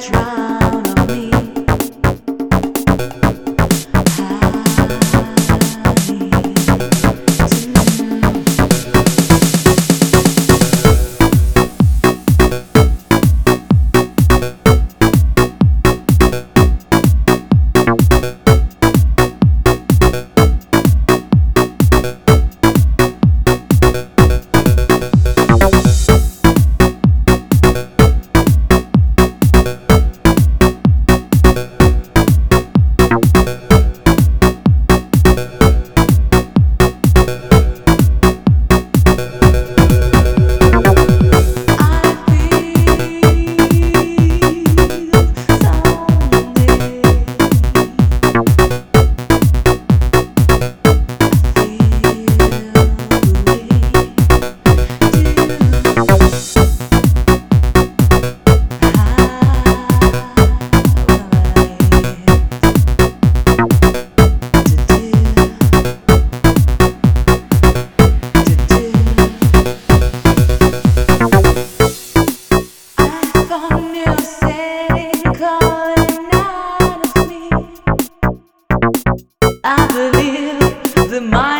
try. I believe the mind.